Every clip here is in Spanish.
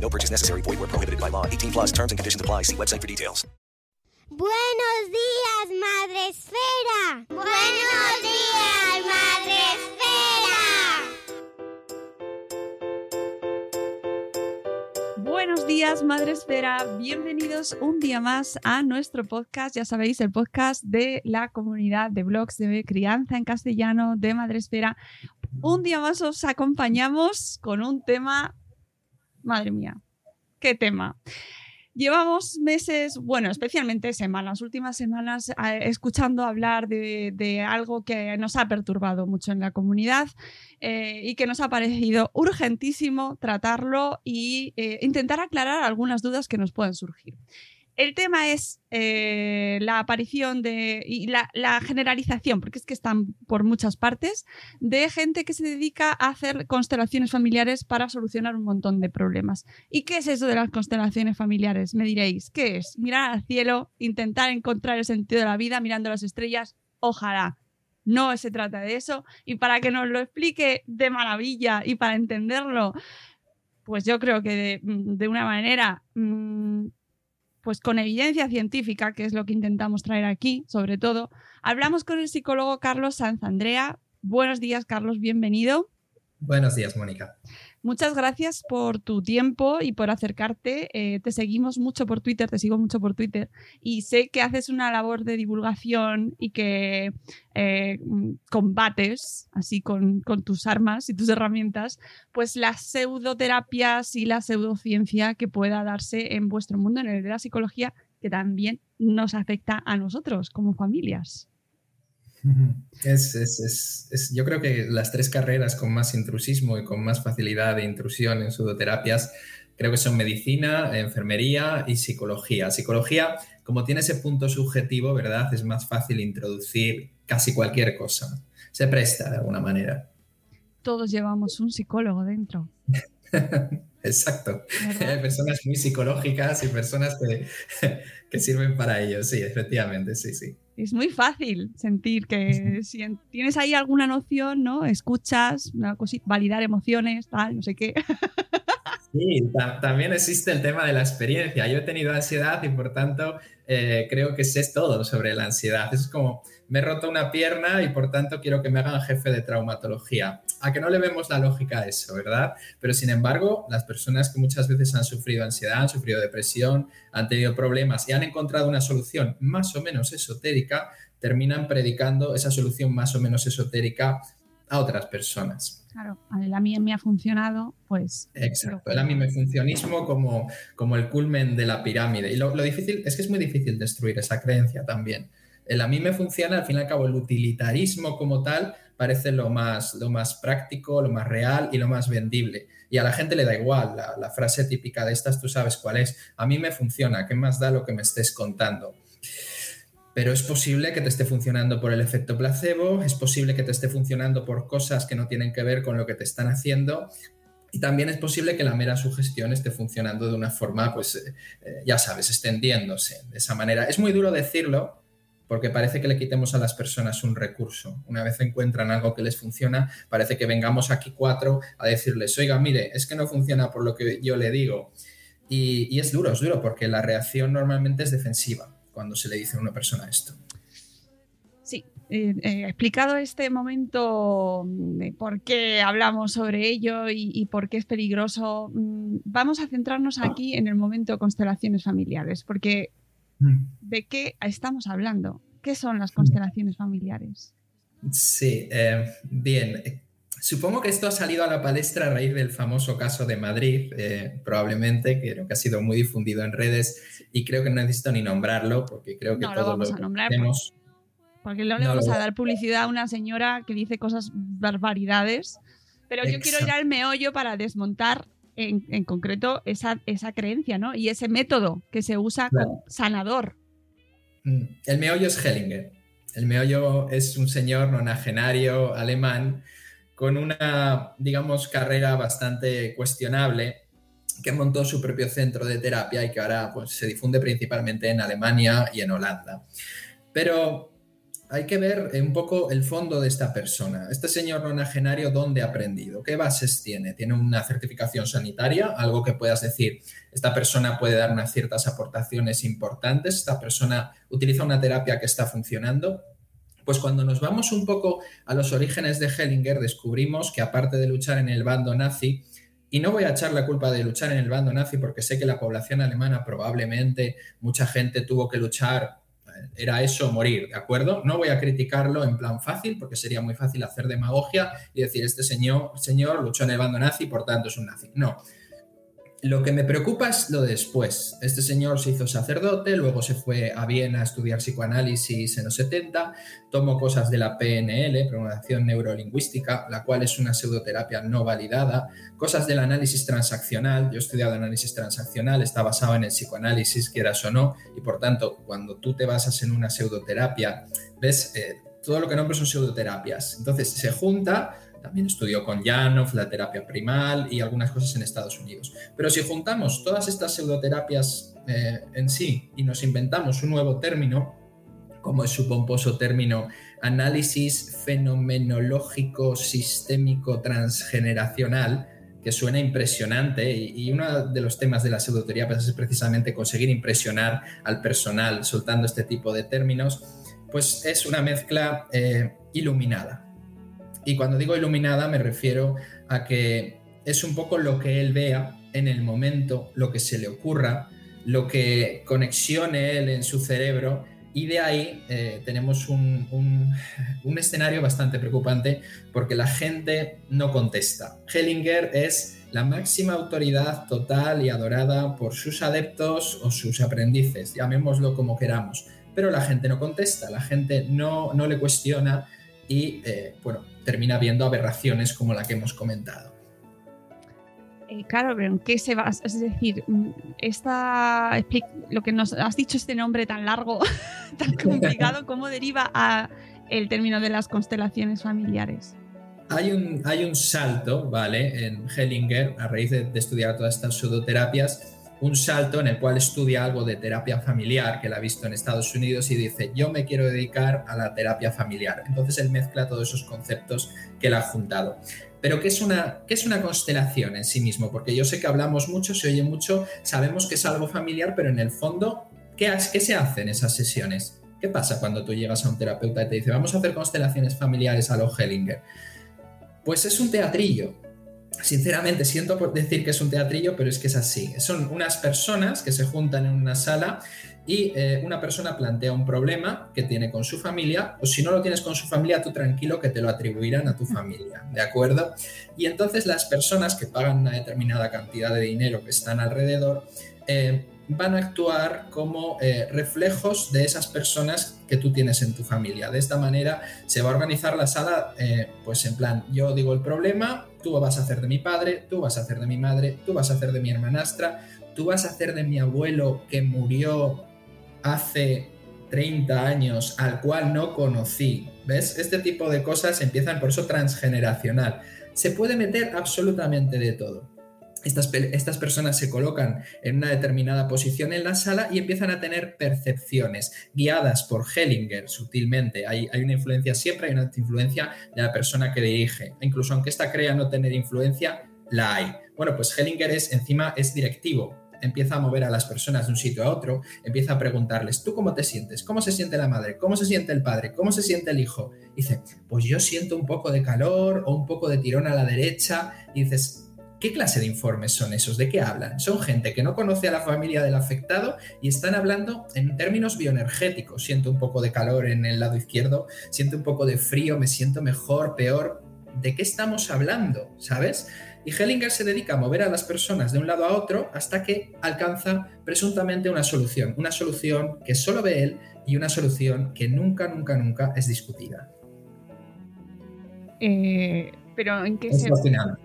No purchase necessary. Void where prohibited by law. 18 plus terms and conditions apply. See website for details. Buenos días, Madre Esfera. Buenos días, Madre Esfera. Buenos días, Madre Esfera. Bienvenidos un día más a nuestro podcast. Ya sabéis, el podcast de la comunidad de blogs de crianza en castellano de Madre Esfera. Un día más os acompañamos con un tema. Madre mía, qué tema. Llevamos meses, bueno, especialmente semanas, últimas semanas, eh, escuchando hablar de, algo que nos ha perturbado mucho en la comunidad eh, y que nos ha parecido urgentísimo tratarlo e intentar aclarar algunas dudas que nos puedan surgir. El tema es eh, la aparición de y la, generalización, porque es que están por muchas partes, de gente que se dedica a hacer constelaciones familiares para solucionar un montón de problemas. ¿Y qué es eso de las constelaciones familiares? Me diréis, ¿qué es? Mirar al cielo, intentar encontrar el sentido de la vida mirando las estrellas, ojalá. No se trata de eso. Y para que nos lo explique de maravilla y para entenderlo, pues yo creo que de, de una manera mmm, pues con evidencia científica, que es lo que intentamos traer aquí, sobre todo, hablamos con el psicólogo Carlos Sanz Andrea. Buenos días, Carlos, bienvenido. Buenos días, Mónica. Muchas gracias por tu tiempo y por acercarte. Eh, te seguimos mucho por Twitter, te sigo mucho por Twitter y sé que haces una labor de divulgación y que eh, combates, así con, con, tus armas y tus herramientas, pues las pseudoterapias y la pseudociencia que pueda darse en vuestro mundo, en el de la psicología, que también nos afecta a nosotros como familias. Es, es, es, es, yo creo que las tres carreras con más intrusismo y con más facilidad de intrusión en pseudoterapias, creo que son medicina, enfermería y psicología. Psicología, como tiene ese punto subjetivo, ¿verdad? Es más fácil introducir casi cualquier cosa. Se presta de alguna manera. Todos llevamos un psicólogo dentro. Exacto. Hay personas muy psicológicas y personas que, que sirven para ello. Sí, efectivamente, sí, sí es muy fácil sentir que si tienes ahí alguna noción, ¿no? Escuchas, una cosita, validar emociones, tal, no sé qué. Sí, también existe el tema de la experiencia. Yo he tenido ansiedad y por tanto eh, creo que sé todo sobre la ansiedad. Es como, me he roto una pierna y por tanto quiero que me hagan jefe de traumatología. A que no le vemos la lógica a eso, ¿verdad? Pero sin embargo, las personas que muchas veces han sufrido ansiedad, han sufrido depresión, han tenido problemas y han encontrado una solución más o menos esotérica, terminan predicando esa solución más o menos esotérica a otras personas. Claro, a mí me ha funcionado, pues... Exacto, el a mí me funcionismo como, como el culmen de la pirámide. Y lo, lo, difícil es que es muy difícil destruir esa creencia también. A mí me funciona, al fin y al cabo, el utilitarismo como tal parece lo más, lo más práctico, lo más real y lo más vendible. Y a la gente le da igual, la, frase típica de estas tú sabes cuál es, a mí me funciona, ¿qué más da lo que me estés contando? pero es posible que te esté funcionando por el efecto placebo, es posible que te esté funcionando por cosas que no tienen que ver con lo que te están haciendo. Y también es posible que la mera sugestión esté funcionando de una forma, pues, eh, ya sabes, extendiéndose de esa manera. Es muy duro decirlo porque parece que le quitemos a las personas un recurso. Una vez encuentran algo que les funciona, parece que vengamos aquí cuatro a decirles, oiga, mire, es que no funciona por lo que yo le digo. Y, y es duro, es duro, porque la reacción normalmente es defensiva cuando se le dice a una persona esto. Sí, eh, eh, explicado este momento de por qué hablamos sobre ello y, y, por qué es peligroso, vamos a centrarnos aquí en el momento constelaciones familiares, porque Mm. ¿De qué estamos hablando? ¿Qué son las constelaciones familiares? Sí, eh, bien. Supongo que esto ha salido a la palestra a raíz del famoso caso de Madrid, eh, probablemente, que creo que ha sido muy difundido en redes y creo que no necesito ni nombrarlo porque creo que No lo todos vamos lo a nombrar conocemos. Porque no le No, vamos lo- a dar publicidad a una señora que dice cosas barbaridades. Pero yo quiero ir al meollo para desmontar en, en concreto esa, esa creencia, ¿no? Y ese método que se usa Claro. como sanador. Mm, El meollo es Hellinger. El meollo es un señor nonagenario alemán con una, digamos, carrera bastante cuestionable que montó su propio centro de terapia y que ahora pues, se difunde principalmente en Alemania y en Holanda. Pero hay que ver un poco el fondo de esta persona. Este señor nonagenario, ¿dónde ha aprendido? ¿Qué bases tiene? ¿Tiene una certificación sanitaria? Algo que puedas decir, esta persona puede dar unas ciertas aportaciones importantes, esta persona utiliza una terapia que está funcionando. Pues cuando nos vamos un poco a los orígenes de Hellinger, descubrimos que aparte de luchar en el bando nazi, y no voy a echar la culpa de luchar en el bando nazi porque sé que la población alemana probablemente mucha gente tuvo que luchar, eh, era eso morir, ¿de acuerdo? No voy a criticarlo en plan fácil porque sería muy fácil hacer demagogia y decir, este señor, señor luchó en el bando nazi, por tanto es un nazi. No. Lo que me preocupa es lo de después. Este señor se hizo sacerdote, luego se fue a Viena a estudiar psicoanálisis en los 70, tomó cosas de la PNL, programación neurolingüística, la cual es una pseudoterapia no validada, cosas del análisis transaccional. Yo he estudiado análisis transaccional, está basado en el psicoanálisis, quieras o no, y por tanto, cuando tú te basas en una pseudoterapia, ves, eh, todo lo que nombro son pseudoterapias. Entonces se junta, también estudió con Janov, la terapia primal y algunas cosas en Estados Unidos. Pero si juntamos todas estas pseudoterapias eh, en sí y nos inventamos un nuevo término, como es su pomposo término análisis fenomenológico sistémico transgeneracional, que suena impresionante y, uno de los temas de la pseudoterapia es precisamente conseguir impresionar al personal soltando este tipo de términos, pues es una mezcla eh, iluminada. Y cuando digo iluminada me refiero a que es un poco lo que él vea en el momento, lo que se le ocurra, lo que conexione él en su cerebro y de ahí eh, tenemos un, un, un, escenario bastante preocupante porque la gente no contesta. Hellinger es la máxima autoridad total y adorada por sus adeptos o sus aprendices, llamémoslo como queramos, pero la gente no contesta, la gente no, no le cuestiona y eh, bueno, termina viendo aberraciones como la que hemos comentado. Eh, claro, pero ¿en qué se basa? Es decir, esta, lo que nos has dicho este nombre tan largo, tan complicado, ¿cómo deriva a el término de las constelaciones familiares? Hay un, hay un salto, ¿vale? En Hellinger, a raíz de, de estudiar todas estas pseudoterapias, un salto en el cual estudia algo de terapia familiar que él ha visto en Estados Unidos y dice, yo me quiero dedicar a la terapia familiar. Entonces él mezcla todos esos conceptos que él ha juntado. Pero ¿qué es, una, ¿qué es una constelación en sí mismo? Porque yo sé que hablamos mucho, se oye mucho, sabemos que es algo familiar, pero en el fondo, ¿qué, qué se hace en esas sesiones? ¿Qué pasa cuando tú llegas a un terapeuta y te dice, vamos a hacer constelaciones familiares a lo Hellinger? Pues es un teatrillo. Sinceramente, siento por decir que es un teatrillo, pero es que es así. Son unas personas que se juntan en una sala y eh, una persona plantea un problema que tiene con su familia, o si no lo tienes con su familia, tú tranquilo que te lo atribuirán a tu familia, ¿de acuerdo? Y entonces las personas que pagan una determinada cantidad de dinero que están alrededor, eh, van a actuar como eh, reflejos de esas personas que tú tienes en tu familia. De esta manera se va a organizar la sala, pues en plan, yo digo el problema, tú vas a hacer de mi padre, tú vas a hacer de mi madre, tú vas a hacer de mi hermanastra, tú vas a hacer de mi abuelo que murió hace 30 años, al cual no conocí. ¿Ves? Este tipo de cosas empiezan por eso transgeneracional. Se puede meter absolutamente de todo. Estas, estas, personas se colocan en una determinada posición en la sala y empiezan a tener percepciones guiadas por Hellinger sutilmente. Hay, hay, una influencia, siempre hay una influencia de la persona que dirige. Incluso aunque ésta crea no tener influencia, la hay. Bueno, pues Hellinger es, encima es directivo. Empieza a mover a las personas de un sitio a otro, empieza a preguntarles, ¿tú cómo te sientes? ¿Cómo se siente la madre? ¿Cómo se siente el padre? ¿Cómo se siente el hijo? Dice, pues yo siento un poco de calor o un poco de tirón a la derecha. Dices, ¿Qué clase de informes son esos? ¿De qué hablan? Son gente que no conoce a la familia del afectado y están hablando en términos bioenergéticos. Siento un poco de calor en el lado izquierdo, siento un poco de frío, me siento mejor, peor. ¿De qué estamos hablando? ¿Sabes? Y Hellinger se dedica a mover a las personas de un lado a otro hasta que alcanza presuntamente una solución, una solución que solo ve él y una solución que nunca, nunca, nunca es discutida. Eh, pero en qué se...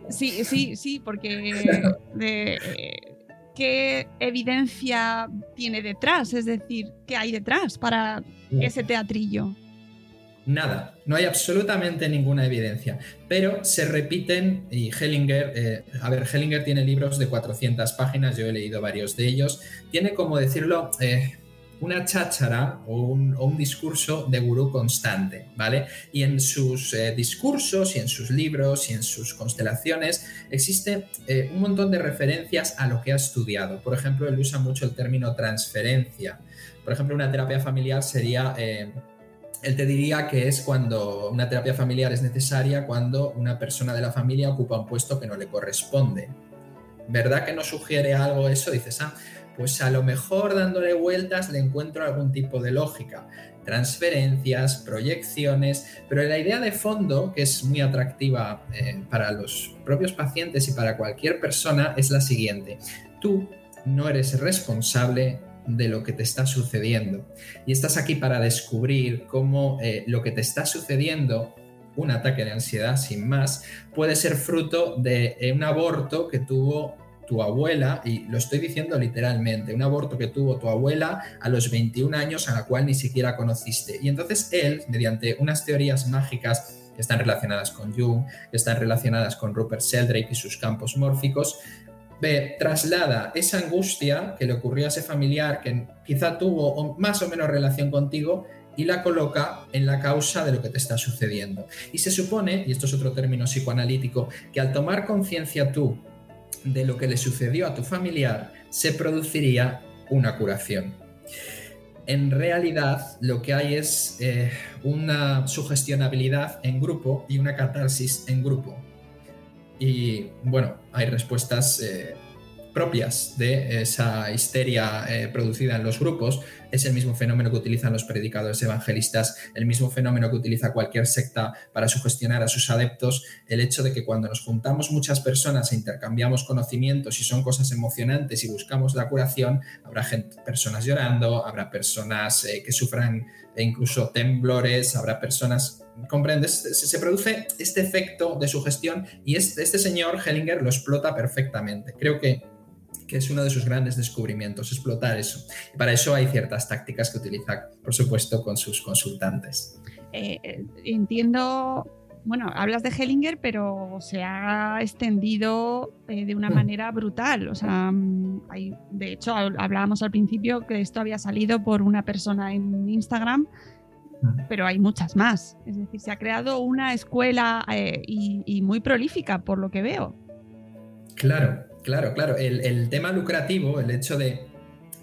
Sí, sí, sí, porque de, qué evidencia tiene detrás, es decir, qué hay detrás para ese teatrillo. Nada, no hay absolutamente ninguna evidencia, pero se repiten y Hellinger, eh, a ver, Hellinger tiene libros de 400 páginas, yo he leído varios de ellos, tiene como decirlo, eh, una cháchara o un, discurso de gurú constante, ¿vale? Y en sus eh, discursos y en sus libros y en sus constelaciones existe un montón de referencias a lo que ha estudiado. Por ejemplo, él usa mucho el término transferencia. Por ejemplo, una terapia familiar sería él te diría que es cuando una terapia familiar es necesaria cuando una persona de la familia ocupa un puesto que no le corresponde. ¿Verdad que no sugiere algo eso? Dices, ah, pues a lo mejor dándole vueltas le encuentro algún tipo de lógica. Transferencias, proyecciones, pero la idea de fondo, que es muy atractiva eh, para los propios pacientes y para cualquier persona, es la siguiente. Tú no eres responsable de lo que te está sucediendo. Y estás aquí para descubrir cómo eh, lo que te está sucediendo, un ataque de ansiedad sin más, puede ser fruto de un aborto que tuvo tu abuela, y lo estoy diciendo literalmente, un aborto que tuvo tu abuela a los 21 años a la cual ni siquiera conociste. Y entonces él, mediante unas teorías mágicas que están relacionadas con Jung, que están relacionadas con Rupert Sheldrake y sus campos mórficos, B, traslada esa angustia que le ocurrió a ese familiar que quizá tuvo más o menos relación contigo y la coloca en la causa de lo que te está sucediendo. Y se supone, y esto es otro término psicoanalítico, que al tomar conciencia tú de lo que le sucedió a tu familiar, se produciría una curación. En realidad lo que hay es eh, una sugestionabilidad en grupo y una catarsis en grupo. Y bueno, hay respuestas eh, propias de esa histeria eh, producida en los grupos. Es el mismo fenómeno que utilizan los predicadores evangelistas, el mismo fenómeno que utiliza cualquier secta para sugestionar a sus adeptos. El hecho de que cuando nos juntamos muchas personas e intercambiamos conocimientos y son cosas emocionantes y buscamos la curación, habrá gente, personas llorando, habrá personas eh, que sufran incluso temblores, habrá personas ¿Comprendes? Se, produce este efecto de sugestión y este, este, señor Hellinger lo explota perfectamente. Creo que, que, es uno de sus grandes descubrimientos, explotar eso. Y para eso hay ciertas tácticas que utiliza, por supuesto, con sus consultantes. Eh, eh, entiendo, bueno, hablas de Hellinger, pero se ha extendido eh, de una hmm. manera brutal. O sea, mm, hay, de hecho, hablábamos al principio que esto había salido por una persona en Instagram pero hay muchas más. Es decir, se ha creado una escuela eh, y, muy prolífica, por lo que veo. Claro, claro, claro. El, tema lucrativo, el hecho de,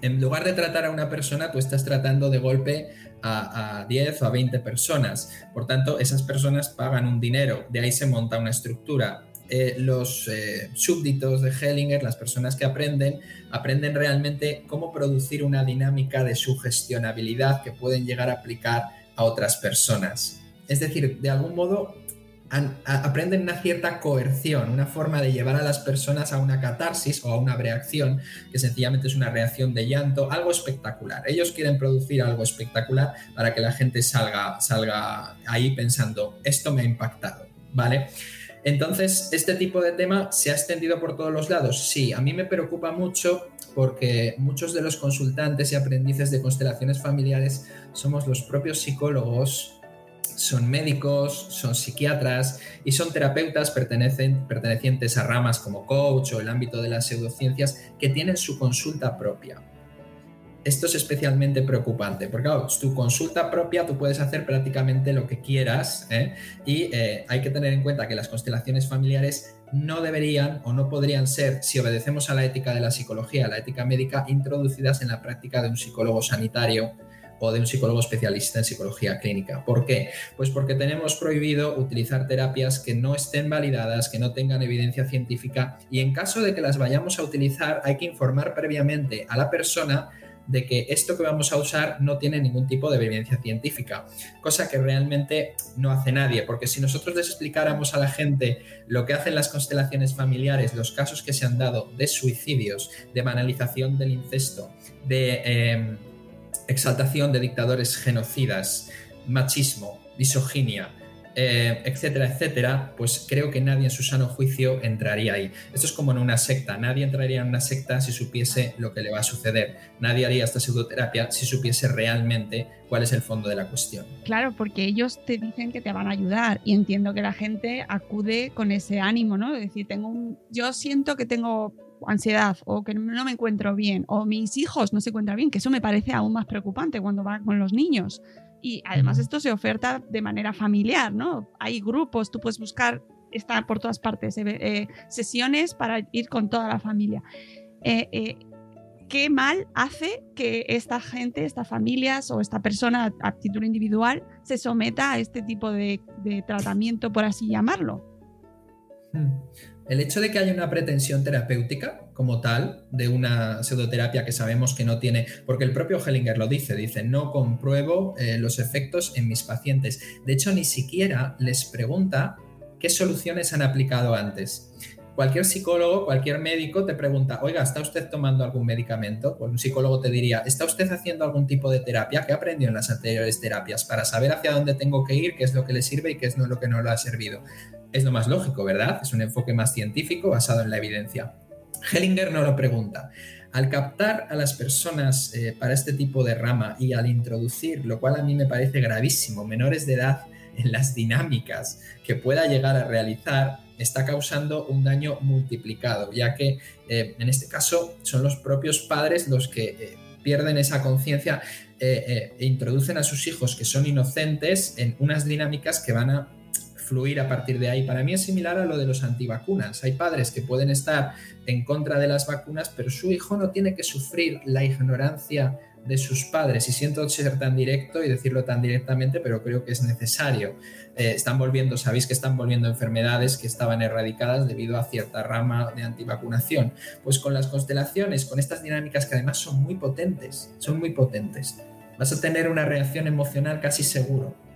en lugar de tratar a una persona, tú estás tratando de golpe a, 10 o a 20 personas. Por tanto, esas personas pagan un dinero, de ahí se monta una estructura. Eh, los eh, súbditos de Hellinger, las personas que aprenden, aprenden realmente cómo producir una dinámica de sugestionabilidad que pueden llegar a aplicar a otras personas. Es decir, de algún modo aprenden una cierta coerción, una forma de llevar a las personas a una catarsis o a una reacción, que sencillamente es una reacción de llanto, algo espectacular. Ellos quieren producir algo espectacular para que la gente salga, salga ahí pensando, esto me ha impactado, ¿vale? Entonces, este tipo de tema se ha extendido por todos los lados. Sí, a mí me preocupa mucho porque muchos de los consultantes y aprendices de constelaciones familiares somos los propios psicólogos, son médicos, son psiquiatras y son terapeutas pertenecientes a ramas como coach o el ámbito de las pseudociencias que tienen su consulta propia esto es especialmente preocupante, porque claro, tu consulta propia tú puedes hacer prácticamente lo que quieras ¿eh? y eh, hay que tener en cuenta que las constelaciones familiares no deberían o no podrían ser, si obedecemos a la ética de la psicología, la ética médica, introducidas en la práctica de un psicólogo sanitario o de un psicólogo especialista en psicología clínica. ¿Por qué? Pues porque tenemos prohibido utilizar terapias que no estén validadas, que no tengan evidencia científica y en caso de que las vayamos a utilizar hay que informar previamente a la persona de que esto que vamos a usar no tiene ningún tipo de evidencia científica, cosa que realmente no hace nadie, porque si nosotros les explicáramos a la gente lo que hacen las constelaciones familiares, los casos que se han dado de suicidios, de banalización del incesto, de em, exaltación de dictadores genocidas, machismo, misoginia, eh, etcétera, etcétera, pues creo que nadie en su sano juicio entraría ahí. Esto es como en una secta, nadie entraría en una secta si supiese lo que le va a suceder, nadie haría esta pseudoterapia si supiese realmente cuál es el fondo de la cuestión. Claro, porque ellos te dicen que te van a ayudar y entiendo que la gente acude con ese ánimo, ¿no? Es decir, tengo un, yo siento que tengo ansiedad o que no me encuentro bien o mis hijos no se encuentran bien, que eso me parece aún más preocupante cuando va con los niños. Y además esto se oferta de manera familiar, ¿no? Hay grupos, tú puedes buscar, está por todas partes, eh, eh, sesiones para ir con toda la familia. Eh, ¿Qué mal hace que esta gente, estas familias o esta persona a título individual se someta a este tipo de, de tratamiento, por así llamarlo? El hecho de que haya una pretensión terapéutica como tal de una pseudoterapia que sabemos que no tiene, porque el propio Hellinger lo dice, dice, no compruebo eh, los efectos en mis pacientes. De hecho, ni siquiera les pregunta qué soluciones han aplicado antes. Cualquier psicólogo, cualquier médico te pregunta, oiga, ¿está usted tomando algún medicamento? Pues un psicólogo te diría, ¿está usted haciendo algún tipo de terapia? ¿Qué aprendió en las anteriores terapias? Para saber hacia dónde tengo que ir, qué es lo que le sirve y qué es lo que no le ha servido es lo más lógico, ¿verdad? Es un enfoque más científico basado en la evidencia. Hellinger no lo pregunta. Al captar a las personas eh, para este tipo de rama y al introducir, lo cual a mí me parece gravísimo, menores de edad en las dinámicas que pueda llegar a realizar, está causando un daño multiplicado, ya que eh, en este caso son los propios padres los que eh, pierden esa conciencia e introducen a sus hijos que son inocentes en unas dinámicas que van a fluir a partir de ahí. Para mí es similar a lo de los antivacunas. Hay padres que pueden estar en contra de las vacunas, pero su hijo no tiene que sufrir la ignorancia de sus padres. Y siento ser tan directo y decirlo tan directamente, pero creo que es necesario. Eh, están volviendo, sabéis que están volviendo enfermedades que estaban erradicadas debido a cierta rama de antivacunación. Pues con las constelaciones, con estas dinámicas que además son muy potentes, son muy potentes, vas a tener una reacción emocional casi seguro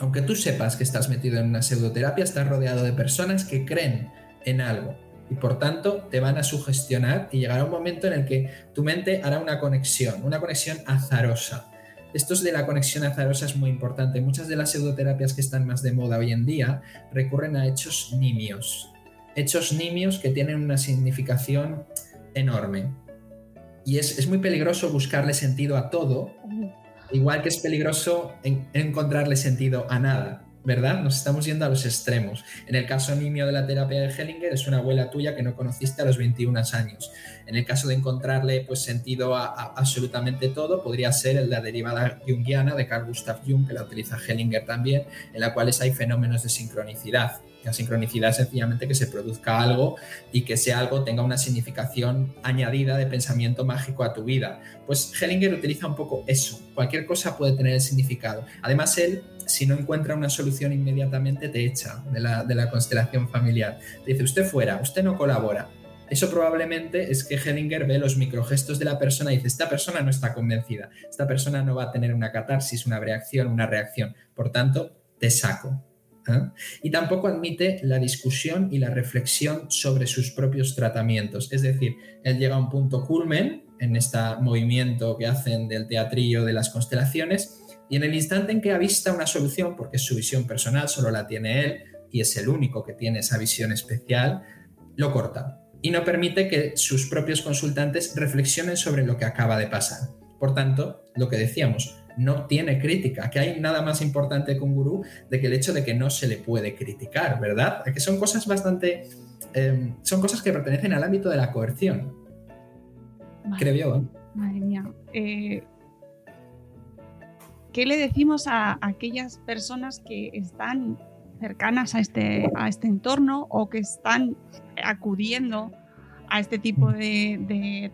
aunque tú sepas que estás metido en una pseudoterapia, estás rodeado de personas que creen en algo y por tanto te van a sugestionar y llegará un momento en el que tu mente hará una conexión, una conexión azarosa. Esto de la conexión azarosa es muy importante. Muchas de las pseudoterapias que están más de moda hoy en día recurren a hechos nimios. Hechos nimios que tienen una significación enorme. Y es, es muy peligroso buscarle sentido a todo igual que es peligroso encontrarle sentido a nada, ¿verdad? Nos estamos yendo a los extremos. En el caso nimio de la terapia de Hellinger es una abuela tuya que no conociste a los 21 años. En el caso de encontrarle pues, sentido a, absolutamente todo, podría ser la derivada junguiana de Carl Gustav Jung, que la utiliza Hellinger también, en la cual hay fenómenos de sincronicidad. La sincronicidad es sencillamente que se produzca algo y que ese algo tenga una significación añadida de pensamiento mágico a tu vida. Pues Hellinger utiliza un poco eso. Cualquier cosa puede tener el significado. Además, él, si no encuentra una solución inmediatamente, te echa de la, de la constelación familiar. Dice, usted fuera, usted no colabora. Eso probablemente es que Hellinger ve los microgestos de la persona y dice, esta persona no está convencida, esta persona no va a tener una catarsis, una reacción, una reacción. Por tanto, te saco. Y tampoco admite la discusión y la reflexión sobre sus propios tratamientos. Es decir, él llega a un punto culmen en este movimiento que hacen del teatrillo de las constelaciones y en el instante en que avista una solución, porque es su visión personal, solo la tiene él y es el único que tiene esa visión especial, lo corta y no permite que sus propios consultantes reflexionen sobre lo que acaba de pasar. Por tanto, lo que decíamos, no tiene crítica, que hay nada más importante que un gurú de que el hecho de que no se le puede criticar, ¿verdad? Que son cosas bastante... Em, son cosas que pertenecen al ámbito de la coerción. creo yo. Madre mía. Eh, ¿Qué le decimos a aquellas personas que están cercanas a este, a este entorno o que están acudiendo a este tipo de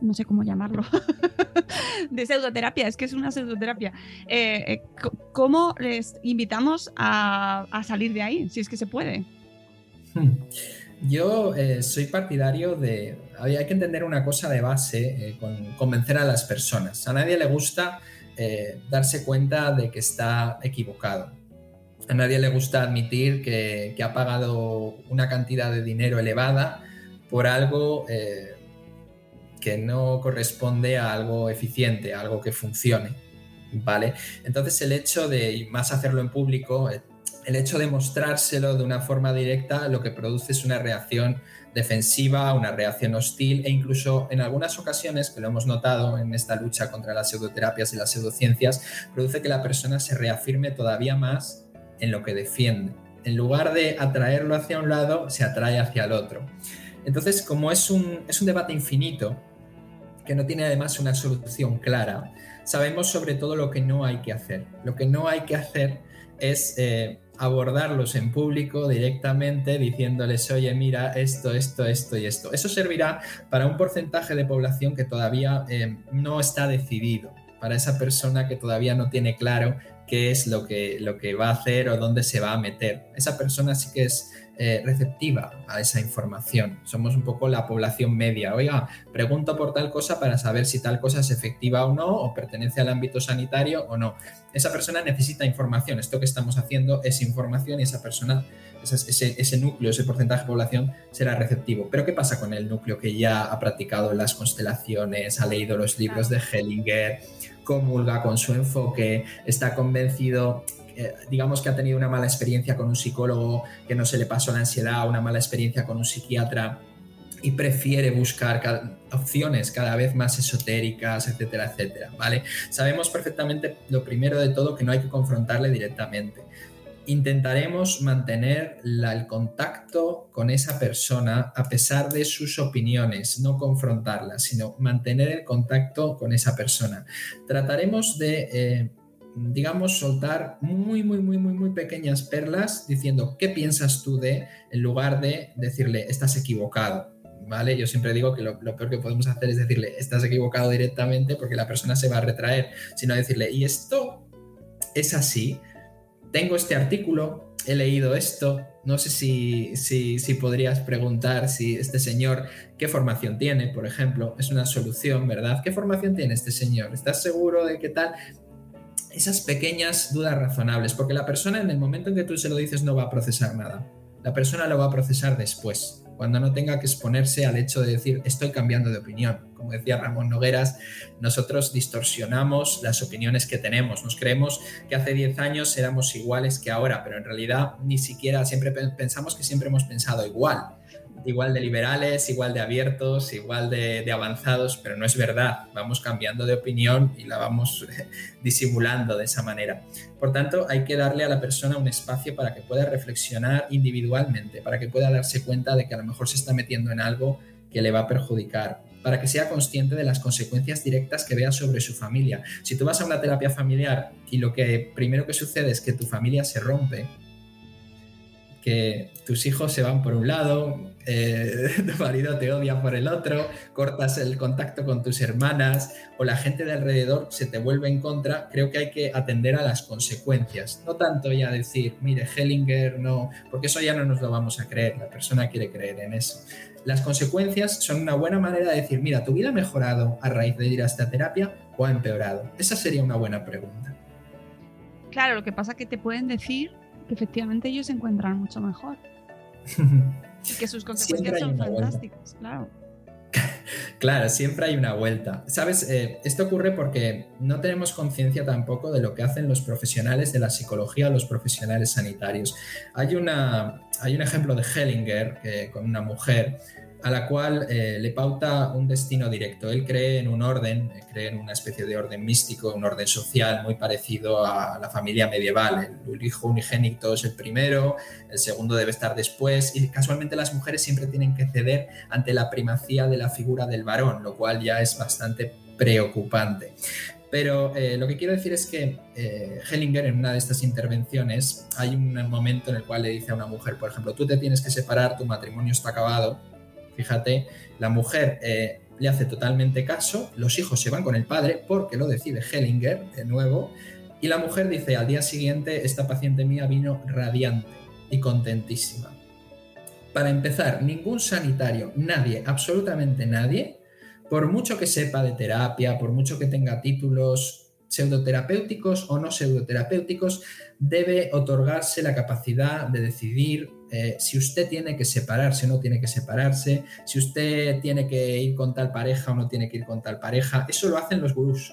no sé cómo llamarlo, de pseudoterapia, es que es una pseudoterapia. Eh, eh, ¿Cómo les invitamos a, salir de ahí, si es que se puede? Yo eh, soy partidario de... Hay que entender una cosa de base, con convencer a las personas. A nadie le gusta darse cuenta de que está equivocado. A nadie le gusta admitir que ha pagado una cantidad de dinero elevada por algo que no corresponde a algo eficiente, a algo que funcione. ¿Vale? Entonces el hecho de, más hacerlo en público, el hecho de mostrárselo de una forma directa lo que produce es una reacción defensiva, una reacción hostil e incluso en algunas ocasiones, que lo hemos notado en esta lucha contra las pseudoterapias y las pseudociencias, produce que la persona se reafirme todavía más en lo que defiende. En lugar de atraerlo hacia un lado, se atrae hacia el otro. Entonces, como es un, es un debate infinito, que no tiene además una solución clara. Sabemos sobre todo lo que no hay que hacer. Lo que no hay que hacer es eh, abordarlos en público directamente diciéndoles, oye, mira, esto, esto, esto y esto. Eso servirá para un porcentaje de población que todavía eh, no está decidido, para esa persona que todavía no tiene claro qué es lo que, lo que va a hacer o dónde se va a meter. Esa persona sí que es eh, receptiva a esa información. Somos un poco la población media. Oiga, pregunto por tal cosa para saber si tal cosa es efectiva o no, o pertenece al ámbito sanitario o no. Esa persona necesita información. Esto que estamos haciendo es información y esa persona, ese, núcleo, ese porcentaje de población será receptivo. Pero ¿qué pasa con el núcleo que ya ha practicado las constelaciones, ha leído los libros de Hellinger, comulga con su enfoque, está convencido eh, digamos que ha tenido una mala experiencia con un psicólogo que no se le pasó la ansiedad, una mala experiencia con un psiquiatra y prefiere buscar opciones cada vez más esotéricas, etcétera, etcétera, ¿vale? Sabemos perfectamente lo primero de todo que no hay que confrontarle directamente. Intentaremos mantener el contacto con esa persona a pesar de sus opiniones, no confrontarla, sino mantener el contacto con esa persona. Trataremos de eh, digamos, soltar muy, muy, muy, muy, muy pequeñas perlas diciendo qué piensas tú de, en lugar de decirle estás equivocado. ¿Vale? Yo siempre digo que lo, peor que podemos hacer es decirle estás equivocado directamente porque la persona se va a retraer, sino decirle, y esto es así, tengo este artículo, he leído esto, no sé si, si, si, podrías preguntar si este señor, qué formación tiene, por ejemplo, es una solución, ¿verdad? ¿Qué formación tiene este señor? ¿Estás seguro de qué tal? Esas pequeñas dudas razonables, porque la persona en el momento en que tú se lo dices no va a procesar nada. La persona lo va a procesar después, cuando no tenga que exponerse al hecho de decir estoy cambiando de opinión. Como decía Ramón Nogueras, nosotros distorsionamos las opiniones que tenemos. Nos creemos que hace 10 años éramos iguales que ahora, pero en realidad ni siquiera siempre pensamos que siempre hemos pensado igual igual de liberales, igual de abiertos, igual de, avanzados, pero no es verdad. Vamos cambiando de opinión y la vamos disimulando de esa manera. Por tanto, hay que darle a la persona un espacio para que pueda reflexionar individualmente, para que pueda darse cuenta de que a lo mejor se está metiendo en algo que le va a perjudicar, para que sea consciente de las consecuencias directas que vea sobre su familia. Si tú vas a una terapia familiar y lo que primero que sucede es que tu familia se rompe, que tus hijos se van por un lado, eh, tu marido te odia por el otro, cortas el contacto con tus hermanas o la gente de alrededor se te vuelve en contra, creo que hay que atender a las consecuencias. No tanto ya decir, mire, Hellinger no, porque eso ya no nos lo vamos a creer, la persona quiere creer en eso. Las consecuencias son una buena manera de decir, mira, ¿tu vida ha mejorado a raíz de ir a esta terapia o ha empeorado? Esa sería una buena pregunta. Claro, lo que pasa es que te pueden decir efectivamente ellos se encuentran mucho mejor. y que sus consecuencias son fantásticas, claro. Claro, siempre hay una vuelta. Sabes, eh, esto ocurre porque no tenemos conciencia tampoco de lo que hacen los profesionales de la psicología, los profesionales sanitarios. Hay, una, hay un ejemplo de Hellinger con una mujer a la cual eh, le pauta un destino directo. Él cree en un orden, eh, cree en una especie de orden místico, un orden social muy parecido a la familia medieval. El hijo unigénito es el primero, el segundo debe estar después y casualmente las mujeres siempre tienen que ceder ante la primacía de la figura del varón, lo cual ya es bastante preocupante. Pero eh, lo que quiero decir es que Hellinger en una de estas intervenciones hay un momento en el cual le dice a una mujer, por ejemplo, tú te tienes que separar, tu matrimonio está acabado, Fíjate, la mujer eh, le hace totalmente caso, los hijos se van con el padre porque lo decide Hellinger de nuevo, y la mujer dice, al día siguiente esta paciente mía vino radiante y contentísima. Para empezar, ningún sanitario, nadie, absolutamente nadie, por mucho que sepa de terapia, por mucho que tenga títulos pseudoterapéuticos o no pseudoterapéuticos, debe otorgarse la capacidad de decidir eh, si usted tiene que separarse o no tiene que separarse, si usted tiene que ir con tal pareja o no tiene que ir con tal pareja. Eso lo hacen los gurús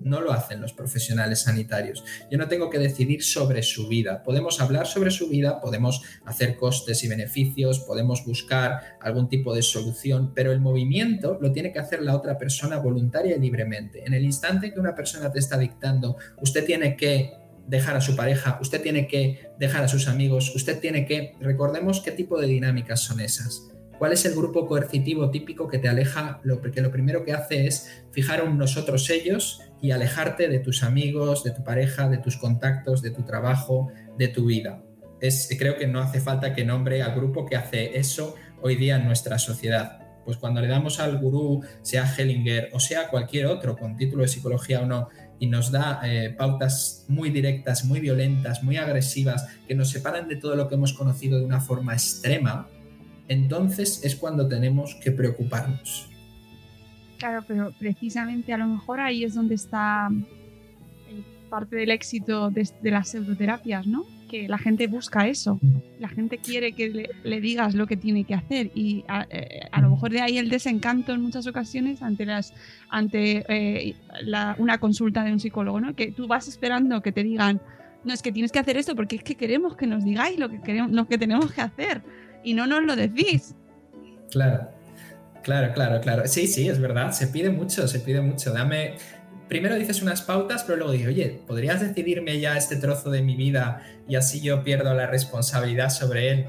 no lo hacen los profesionales sanitarios. Yo no tengo que decidir sobre su vida. Podemos hablar sobre su vida, podemos hacer costes y beneficios, podemos buscar algún tipo de solución, pero el movimiento lo tiene que hacer la otra persona voluntaria y libremente. En el instante que una persona te está dictando, usted tiene que dejar a su pareja, usted tiene que dejar a sus amigos, usted tiene que, recordemos qué tipo de dinámicas son esas ¿Cuál es el grupo coercitivo típico que te aleja? Lo, que lo primero que hace es fijar un nosotros ellos y alejarte de tus amigos, de tu pareja, de tus contactos, de tu trabajo, de tu vida. Es, creo que no hace falta que nombre al grupo que hace eso hoy día en nuestra sociedad. Pues cuando le damos al gurú, sea Hellinger o sea cualquier otro con título de psicología o no, y nos da eh, pautas muy directas, muy violentas, muy agresivas, que nos separan de todo lo que hemos conocido de una forma extrema, entonces es cuando tenemos que preocuparnos. Claro, pero precisamente a lo mejor ahí es donde está parte del éxito de, las pseudoterapias, ¿no? Que la gente busca eso, la gente quiere que le, digas lo que tiene que hacer y eh, a, lo mejor de ahí el desencanto en muchas ocasiones ante las ante eh, una consulta de un psicólogo, ¿no? Que tú vas esperando que te digan, no es que tienes que hacer esto porque es que queremos que nos digáis lo que queremos, lo que tenemos que hacer y no nos lo decís. Claro, claro, claro, claro. Sí, sí, es verdad, se pide mucho, se pide mucho. Dame, primero dices unas pautas, pero luego dices, oye, ¿podrías decidirme ya este trozo de mi vida y así yo pierdo la responsabilidad sobre él?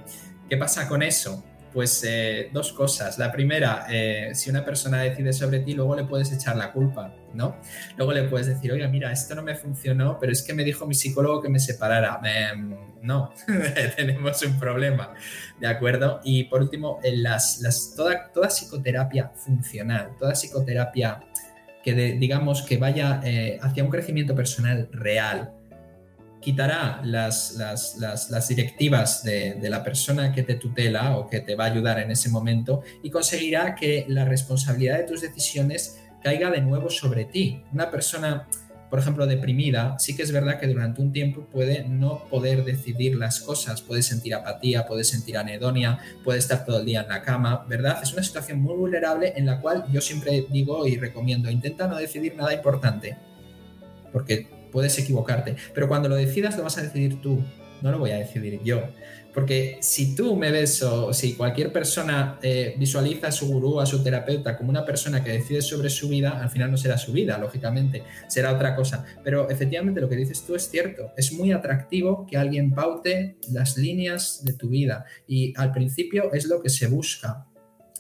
¿Qué pasa con eso? Pues eh, dos cosas. La primera, eh, si una persona decide sobre ti, luego le puedes echar la culpa, ¿no? Luego le puedes decir, oiga, mira, esto no me funcionó, pero es que me dijo mi psicólogo que me separara. Em, no, tenemos un problema, ¿de acuerdo? Y por último, en las, las, toda, toda psicoterapia funcional, toda psicoterapia que digamos que vaya eh, hacia un crecimiento personal real, quitará las, las, directivas de, la persona que te tutela o que te va a ayudar en ese momento y conseguirá que la responsabilidad de tus decisiones caiga de nuevo sobre ti. Una persona, por ejemplo, deprimida, sí que es verdad que durante un tiempo puede no poder decidir las cosas, puede sentir apatía, puede sentir anedonia, puede estar todo el día en la cama, ¿verdad? Es una situación muy vulnerable en la cual yo siempre digo y recomiendo, intenta no decidir nada importante, porque puedes equivocarte, pero cuando lo decidas lo vas a decidir tú, no lo voy a decidir yo. Porque si tú me ves o si cualquier persona eh, visualiza a su gurú, a su terapeuta como una persona que decide sobre su vida, al final no será su vida, lógicamente, será otra cosa. Pero efectivamente lo que dices tú es cierto, es muy atractivo que alguien paute las líneas de tu vida y al principio es lo que se busca.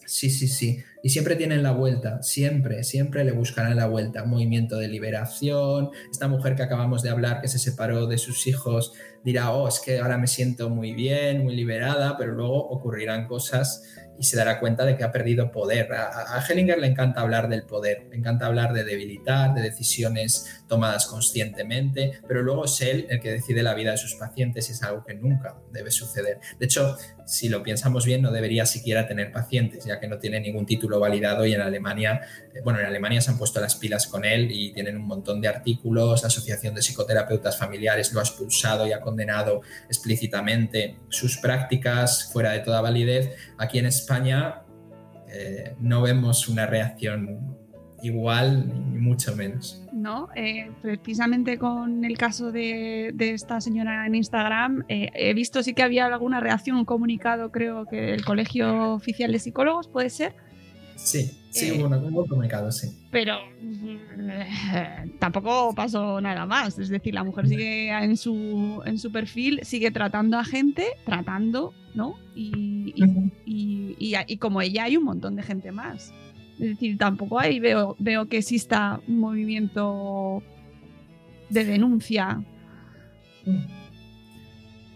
Sí, sí, sí. Y siempre tienen la vuelta, siempre, siempre le buscarán la vuelta. Movimiento de liberación. Esta mujer que acabamos de hablar, que se separó de sus hijos, dirá, oh, es que ahora me siento muy bien, muy liberada, pero luego ocurrirán cosas y se dará cuenta de que ha perdido poder. A, Hellinger le encanta hablar del poder, le encanta hablar de debilitar, de decisiones tomadas conscientemente, pero luego es él el que decide la vida de sus pacientes y es algo que nunca debe suceder. De hecho, si lo pensamos bien, no debería siquiera tener pacientes, ya que no tiene ningún título validado y en Alemania, eh, bueno, en Alemania se han puesto las pilas con él y tienen un montón de artículos, la Asociación de Psicoterapeutas Familiares lo ha expulsado y ha condenado explícitamente sus prácticas fuera de toda validez. Aquí en España eh, no vemos una reacción igual ni mucho menos. No, eh, precisamente con el caso de, esta señora en Instagram, eh, he visto sí que había alguna reacción, un comunicado, creo que el Colegio Oficial de Psicólogos, ¿puede ser? Sí, sí, hubo un comunicado, sí. Pero tampoco pasó nada más. Es decir, la mujer sigue en su, en su perfil, sigue tratando a gente, tratando, ¿no? Y, y como ella hay un montón de gente más. Es decir, tampoco ahí veo, veo que exista un movimiento de denuncia.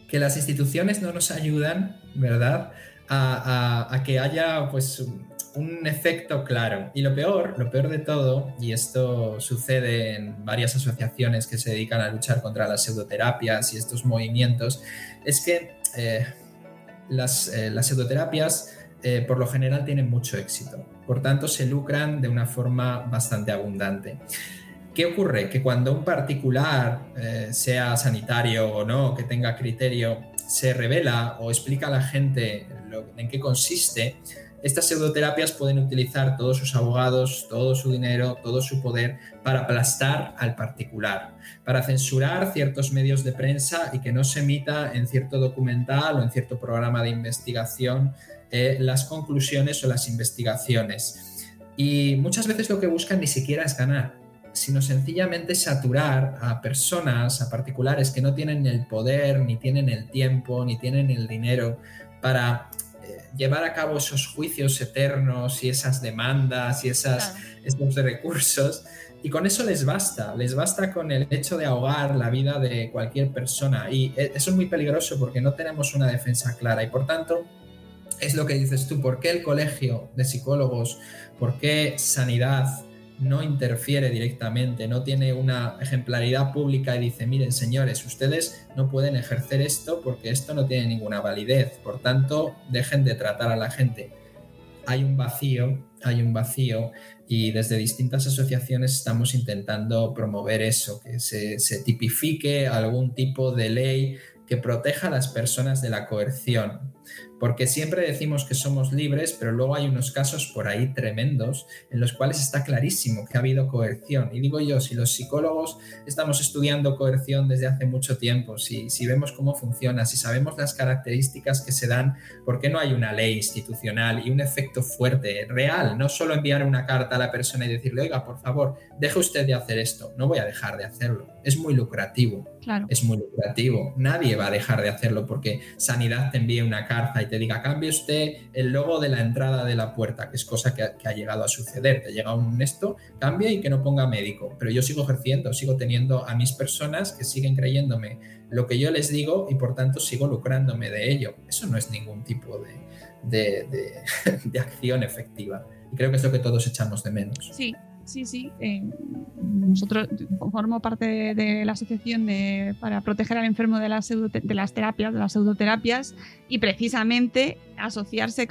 Que las instituciones no nos ayudan, ¿verdad? A, que haya pues un efecto claro. Y lo peor, lo peor de todo, y esto sucede en varias asociaciones que se dedican a luchar contra las pseudoterapias y estos movimientos, es que eh, las, eh, las, pseudoterapias eh, por lo general tienen mucho éxito. Por tanto, se lucran de una forma bastante abundante. ¿Qué ocurre? Que cuando un particular, sea sanitario o no, que tenga criterio, se revela o explica a la gente en qué consiste, estas pseudoterapias pueden utilizar todos sus abogados, todo su dinero, todo su poder para aplastar al particular, para censurar ciertos medios de prensa y que no se emita en cierto documental o en cierto programa de investigación eh, las conclusiones o las investigaciones. Y muchas veces lo que buscan ni siquiera es ganar, sino sencillamente saturar a personas, a particulares que no tienen el poder, ni tienen el tiempo, ni tienen el dinero para llevar a cabo esos juicios eternos y esas demandas y esas, esos recursos. Y con eso les basta, les basta con el hecho de ahogar la vida de cualquier persona. Y e, eso es muy peligroso porque no tenemos una defensa clara. Y por tanto, es lo que dices tú, ¿por qué el colegio de psicólogos, por qué sanidad, no interfiere directamente, no tiene una ejemplaridad pública y dice, miren señores, ustedes no pueden ejercer esto porque esto no tiene ninguna validez, por tanto, dejen de tratar a la gente. Hay un vacío, hay un vacío y desde distintas asociaciones estamos intentando promover eso, que se, se tipifique algún tipo de ley que proteja a las personas de la coerción porque siempre decimos que somos libres, pero luego hay unos casos por ahí tremendos en los cuales está clarísimo que ha habido coerción. Y digo yo, si los psicólogos estamos estudiando coerción desde hace mucho tiempo, si, si vemos cómo funciona, si sabemos las características que se dan, ¿por qué no hay una ley institucional y un efecto fuerte, real? No solo enviar una carta a la persona y decirle, oiga, por favor, deje usted de hacer esto. No voy a dejar de hacerlo. Es muy lucrativo. Claro. Es muy lucrativo. Nadie va a dejar de hacerlo porque Sanidad te envíe una carta y te diga, cambie usted el logo de la entrada de la puerta, que es cosa que ha, llegado a suceder. Te llega un esto, cambia y que no ponga médico. Pero yo sigo ejerciendo, sigo teniendo a mis personas que siguen creyéndome lo que yo les digo y por tanto sigo lucrándome de ello. Eso no es ningún tipo de, de acción efectiva. Y creo que es lo que todos echamos de menos. Sí, Sí, sí. Eh, nosotros formo parte de, la asociación para proteger al enfermo de las, las terapias, de las pseudoterapias, y precisamente asociarse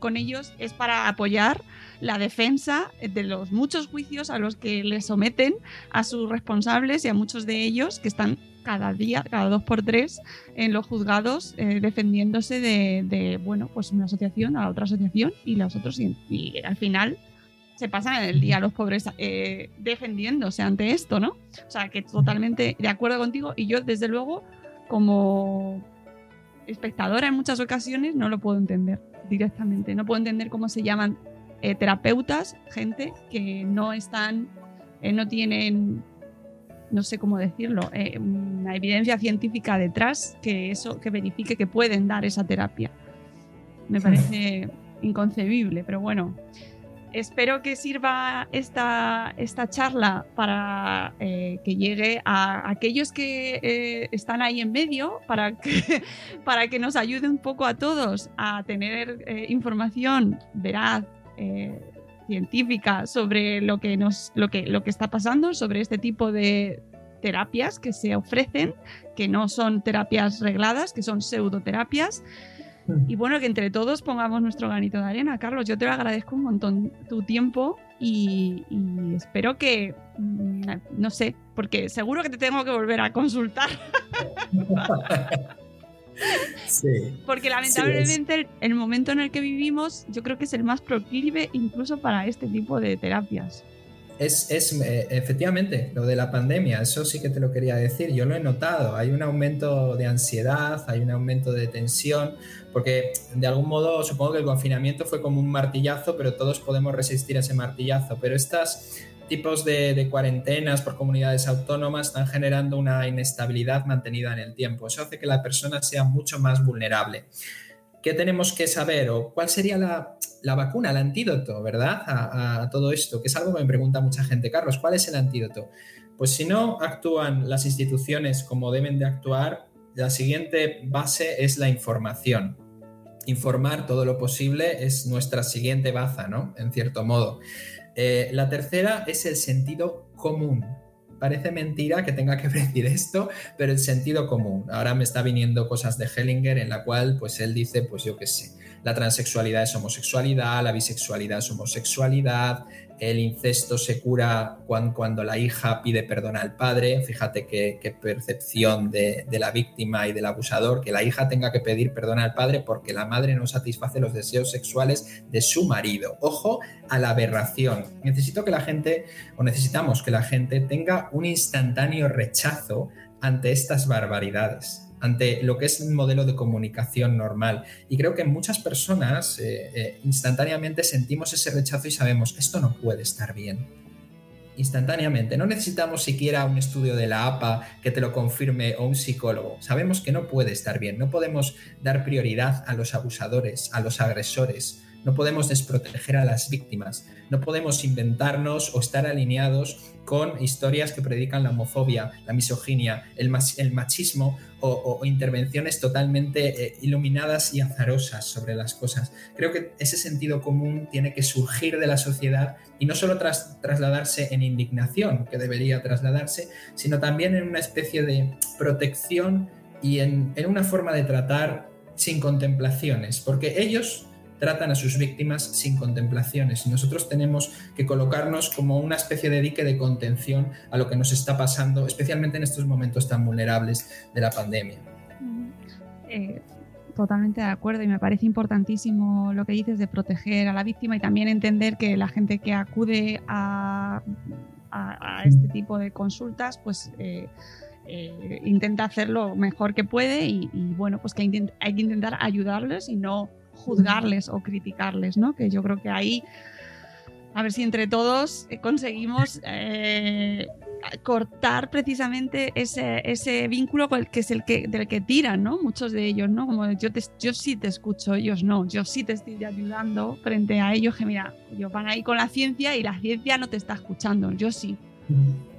con ellos es para apoyar la defensa de los muchos juicios a los que les someten a sus responsables y a muchos de ellos que están cada día, cada dos por tres, en los juzgados eh, defendiéndose de, bueno, pues una asociación a la otra asociación y los otros. y al final se pasan el día los pobres eh, defendiéndose ante esto, ¿no? O sea, que totalmente de acuerdo contigo y yo, desde luego, como espectadora en muchas ocasiones, no lo puedo entender directamente. No puedo entender cómo se llaman eh, terapeutas, gente que no están, eh, no tienen, no sé cómo decirlo, una evidencia científica detrás que eso, que verifique que pueden dar esa terapia. Me parece inconcebible, pero bueno espero que sirva esta, esta charla para eh, que llegue a aquellos que eh, están ahí en medio, para que, para que nos ayude un poco a todos a tener eh, información veraz, científica sobre lo que, nos, lo, que, lo que está pasando, sobre este tipo de terapias que se ofrecen, que no son terapias regladas, que son pseudoterapias. Y bueno, que entre todos pongamos nuestro granito de arena. Carlos, yo te agradezco un montón tu tiempo y, espero que, mm, no sé, porque seguro que te tengo que volver a consultar. Sí, porque lamentablemente el, momento en el que vivimos yo creo que es el más proclive incluso para este tipo de terapias. Es, es eh, efectivamente lo de la pandemia, eso sí que te lo quería decir, yo lo he notado, hay un aumento de ansiedad, hay un aumento de tensión, porque de algún modo supongo que el confinamiento fue como un martillazo, pero todos podemos resistir a ese martillazo. Pero estos tipos de, cuarentenas por comunidades autónomas están generando una inestabilidad mantenida en el tiempo. Eso hace que la persona sea mucho más vulnerable. ¿Qué tenemos que saber o cuál sería la, vacuna, el antídoto, verdad? A, a, todo esto, que es algo que me pregunta mucha gente. Carlos, ¿cuál es el antídoto? Pues si no actúan las instituciones como deben de actuar, la siguiente base es la información informar todo lo posible es nuestra siguiente baza, ¿no? En cierto modo. Eh, la tercera es el sentido común. Parece mentira que tenga que decir esto, pero el sentido común. Ahora me está viniendo cosas de Hellinger en la cual pues él dice, pues yo qué sé, la transexualidad es homosexualidad, la bisexualidad es homosexualidad, el incesto se cura cuando, la hija pide perdón al padre. Fíjate qué, percepción de, la víctima y del abusador, que la hija tenga que pedir perdón al padre porque la madre no satisface los deseos sexuales de su marido. Ojo a la aberración. Necesito que la gente, o necesitamos que la gente tenga un instantáneo rechazo ante estas barbaridades ante lo que es un modelo de comunicación normal. Y creo que muchas personas eh, eh, instantáneamente sentimos ese rechazo y sabemos, esto no puede estar bien. Instantáneamente. No necesitamos siquiera un estudio de la APA que te lo confirme o un psicólogo. Sabemos que no puede estar bien. No podemos dar prioridad a los abusadores, a los agresores. No podemos desproteger a las víctimas. No podemos inventarnos o estar alineados con historias que predican la homofobia, la misoginia, el, machismo o, intervenciones totalmente eh, iluminadas y azarosas sobre las cosas. Creo que ese sentido común tiene que surgir de la sociedad y no solo trasladarse en indignación, que debería trasladarse, sino también en una especie de protección y en una forma de tratar sin contemplaciones, porque ellos tratan a sus víctimas sin contemplaciones. Y nosotros tenemos que colocarnos como una especie de dique de contención a lo que nos está pasando, especialmente en estos momentos tan vulnerables de la pandemia. Eh, totalmente de acuerdo y me parece importantísimo lo que dices de proteger a la víctima y también entender que la gente que acude a, este tipo de consultas pues eh, eh, intenta hacerlo mejor que puede y, bueno pues que hay que intentar ayudarles y no juzgarles o criticarles, ¿no? Que yo creo que ahí, a ver si entre todos eh, conseguimos eh, cortar precisamente ese, ese vínculo que es el que, del que tiran, ¿no? Muchos de ellos, ¿no? Como yo, yo sí te escucho, ellos no, yo sí te estoy ayudando frente a ellos, que mira, ellos van ahí con la ciencia y la ciencia no te está escuchando, yo sí,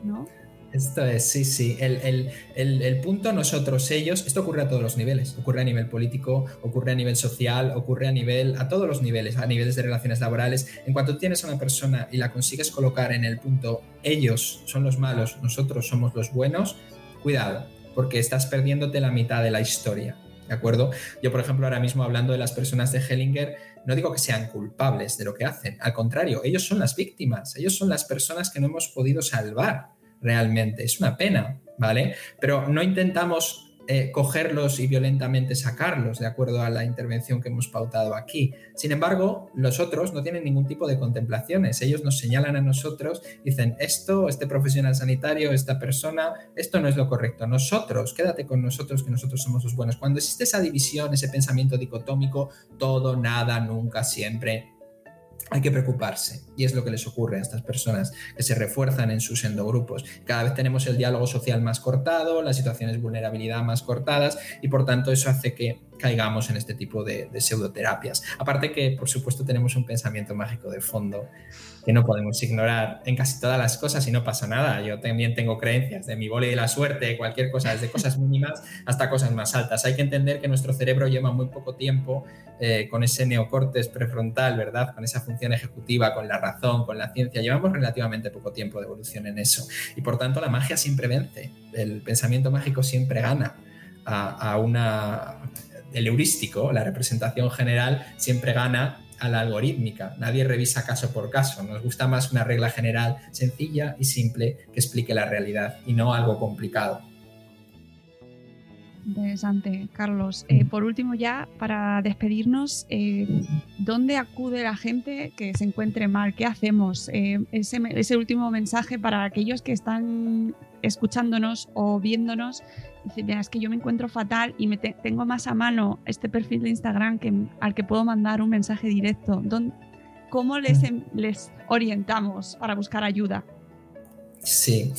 ¿no? Esto es, sí, sí. El, punto nosotros, ellos, esto ocurre a todos los niveles. Ocurre a nivel político, ocurre a nivel social, ocurre a nivel, a todos los niveles, a niveles de relaciones laborales. En cuanto tienes a una persona y la consigues colocar en el punto, ellos son los malos, nosotros somos los buenos, cuidado, porque estás perdiéndote la mitad de la historia. ¿De acuerdo? Yo, por ejemplo, ahora mismo hablando de las personas de Hellinger, no digo que sean culpables de lo que hacen, al contrario, ellos son las víctimas, ellos son las personas que no hemos podido salvar realmente. Es una pena, ¿vale? Pero no intentamos eh, cogerlos y violentamente sacarlos, de acuerdo a la intervención que hemos pautado aquí. Sin embargo, los otros no tienen ningún tipo de contemplaciones. Ellos nos señalan a nosotros, dicen, esto, este profesional sanitario, esta persona, esto no es lo correcto. Nosotros, quédate con nosotros, que nosotros somos los buenos. Cuando existe esa división, ese pensamiento dicotómico, todo, nada, nunca, siempre, hay que preocuparse. Y es lo que les ocurre a estas personas que se refuerzan en sus endogrupos. Cada vez tenemos el diálogo social más cortado, las situaciones de vulnerabilidad más cortadas y por tanto eso hace que caigamos en este tipo de, pseudoterapias. Aparte que, por supuesto, tenemos un pensamiento mágico de fondo que no podemos ignorar en casi todas las cosas y no pasa nada. Yo también tengo creencias de mi boli de la suerte, cualquier cosa, desde cosas mínimas hasta cosas más altas. Hay que entender que nuestro cerebro lleva muy poco tiempo eh, con ese neocortes prefrontal, ¿verdad? Con esa función ejecutiva, con la razón, con la ciencia. Llevamos relativamente poco tiempo de evolución en eso. Y por tanto la magia siempre vence. El pensamiento mágico siempre gana a una el heurístico, la representación general, siempre gana a la algorítmica. Nadie revisa caso por caso. Nos gusta más una regla general sencilla y simple que explique la realidad y no algo complicado. Interesante, Carlos. Eh, por último, ya para despedirnos, eh, ¿dónde acude la gente que se encuentre mal? ¿Qué hacemos? Eh, ese, último mensaje para aquellos que están escuchándonos o viéndonos. Dicen, mira, es que yo me encuentro fatal y me tengo más a mano este perfil de Instagram que, al que puedo mandar un mensaje directo. ¿Cómo les, les orientamos para buscar ayuda? Sí.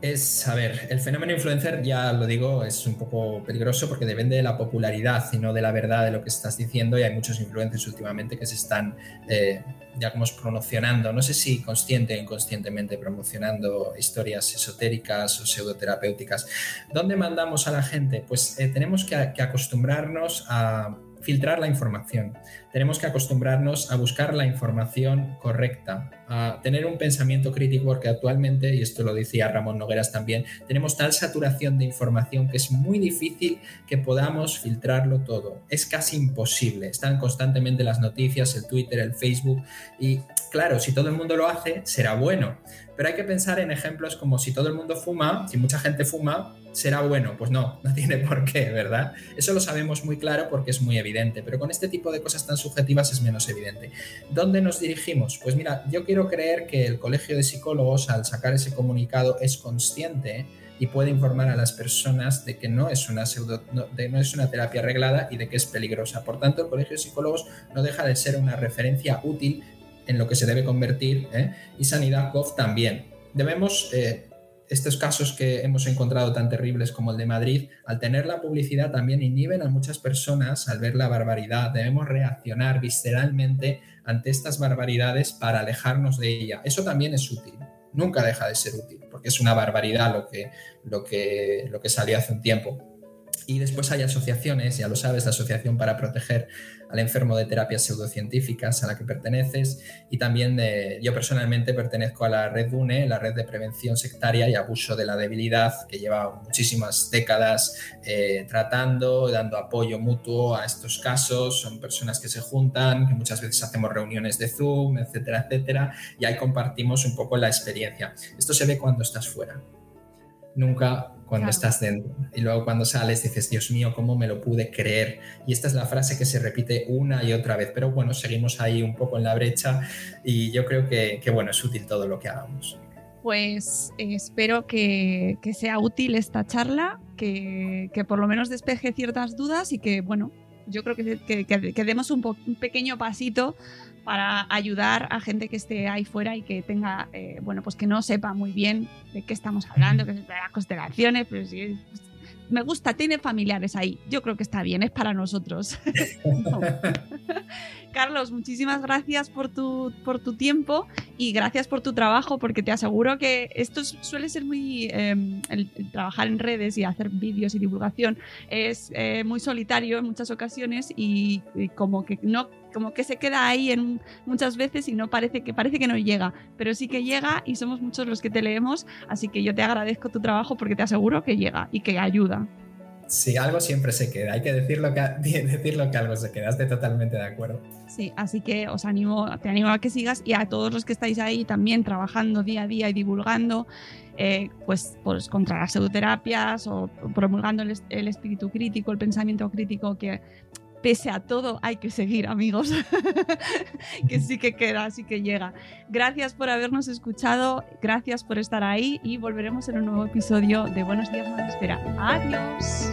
Es, a ver, el fenómeno influencer, ya lo digo, es un poco peligroso porque depende de la popularidad y no de la verdad de lo que estás diciendo y hay muchos influencers últimamente que se están, eh, ya como promocionando, no sé si consciente o inconscientemente promocionando historias esotéricas o pseudoterapéuticas. ¿Dónde mandamos a la gente? Pues eh, tenemos que, acostumbrarnos a, filtrar la información. Tenemos que acostumbrarnos a buscar la información correcta, a tener un pensamiento crítico, porque actualmente, y esto lo decía Ramón Nogueras también, tenemos tal saturación de información que es muy difícil que podamos filtrarlo todo. Es casi imposible. Están constantemente las noticias, el Twitter, el Facebook, y claro, si todo el mundo lo hace, será bueno. Pero hay que pensar en ejemplos como si todo el mundo fuma, si mucha gente fuma, será bueno. Pues no, no tiene por qué, ¿verdad? Eso lo sabemos muy claro porque es muy evidente, pero con este tipo de cosas tan subjetivas es menos evidente. ¿Dónde nos dirigimos? Pues mira, yo quiero creer que el Colegio de Psicólogos al sacar ese comunicado es consciente y puede informar a las personas de que no es una pseudo, no, no es una terapia arreglada y de que es peligrosa. Por tanto, el Colegio de Psicólogos no deja de ser una referencia útil en lo que se debe convertir ¿eh? y Sanidad Gov también. Debemos eh, estos casos que hemos encontrado tan terribles como el de Madrid, al tener la publicidad también inhiben a muchas personas al ver la barbaridad. Debemos reaccionar visceralmente ante estas barbaridades para alejarnos de ella. Eso también es útil. Nunca deja de ser útil, porque es una barbaridad lo que, lo que, lo que salió hace un tiempo. Y después hay asociaciones, ya lo sabes, la Asociación para Proteger al Enfermo de Terapias Pseudocientíficas a la que perteneces. Y también yo personalmente pertenezco a la red UNE, la red de prevención sectaria y abuso de la debilidad, que lleva muchísimas décadas eh, tratando, dando apoyo mutuo a estos casos. Son personas que se juntan, que muchas veces hacemos reuniones de Zoom, etcétera, etcétera. Y ahí compartimos un poco la experiencia. Esto se ve cuando estás fuera. Nunca cuando Claro. estás dentro. Y luego cuando sales dices, Dios mío, ¿cómo me lo pude creer? Y esta es la frase que se repite una y otra vez. Pero bueno, seguimos ahí un poco en la brecha y yo creo que, que, bueno, es útil todo lo que hagamos. Pues eh, espero que, que sea útil esta charla, que, que por lo menos despeje ciertas dudas y que, bueno, yo creo que, que- que- que demos un, po- un pequeño pasito para ayudar a gente que esté ahí fuera y que tenga, eh, bueno, pues que no sepa muy bien de qué estamos hablando, que de las constelaciones, pero sí, pues, me gusta, tiene familiares ahí. Yo creo que está bien, es para nosotros. Carlos, muchísimas gracias por tu, por tu tiempo y gracias por tu trabajo, porque te aseguro que esto es- suele ser muy. el, el trabajar en redes y hacer vídeos y divulgación es eh, muy solitario en muchas ocasiones y, y como que no como que se queda ahí en muchas veces y no parece que parece que no llega, pero sí que llega y somos muchos los que te leemos, así que yo te agradezco tu trabajo porque te aseguro que llega y que ayuda. Sí, algo siempre se queda. Hay que decirlo que, decirlo que algo se queda. Estoy totalmente de acuerdo. Sí, así que os animo, te animo a que sigas y a todos los que estáis ahí también trabajando día a día y divulgando, eh, pues, pues contra las pseudoterapias o promulgando el espíritu crítico, el pensamiento crítico que pese a todo hay que seguir, amigos, que sí que queda, sí que llega. Gracias por habernos escuchado, gracias por estar ahí y volveremos en un nuevo episodio de Buenos días, Madre Espera. Adiós.